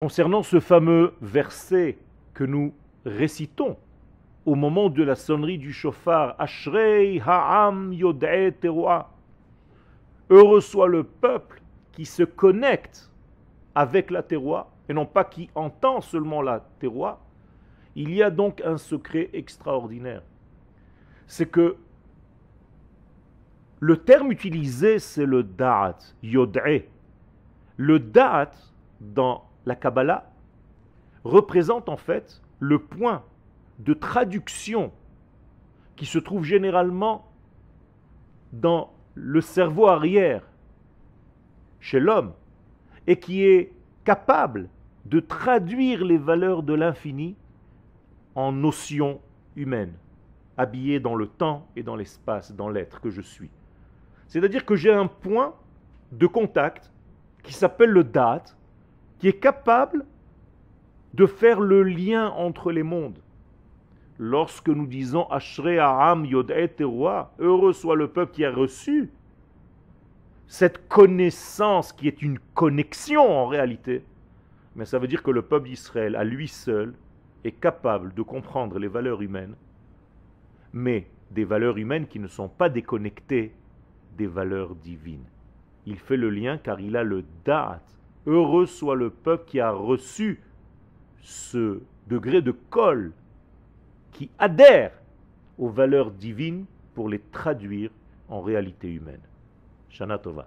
Concernant ce fameux verset que nous récitons au moment de la sonnerie du chauffard, Ashrei Ha'am Yod'e Teroa. Heureux soit le peuple qui se connecte avec la terroir et non pas qui entend seulement la terroir. Il y a donc un secret extraordinaire. C'est que le terme utilisé, c'est le da'at, yod'e. Le da'at, dans la Kabbalah, représente en fait le point de traduction qui se trouve généralement dans le cerveau arrière chez l'homme et qui est capable de traduire les valeurs de l'infini en notions humaines, habillées dans le temps et dans l'espace, dans l'être que je suis. C'est-à-dire que j'ai un point de contact qui s'appelle le date, qui est capable de faire le lien entre les mondes. Lorsque nous disons Ashre Aram Yod heureux soit le peuple qui a reçu cette connaissance qui est une connexion en réalité, mais ça veut dire que le peuple d'Israël, à lui seul, est capable de comprendre les valeurs humaines, mais des valeurs humaines qui ne sont pas déconnectées des valeurs divines. Il fait le lien car il a le da'at. Heureux soit le peuple qui a reçu ce degré de col, qui adhère aux valeurs divines pour les traduire en réalité humaine. Shana Tova.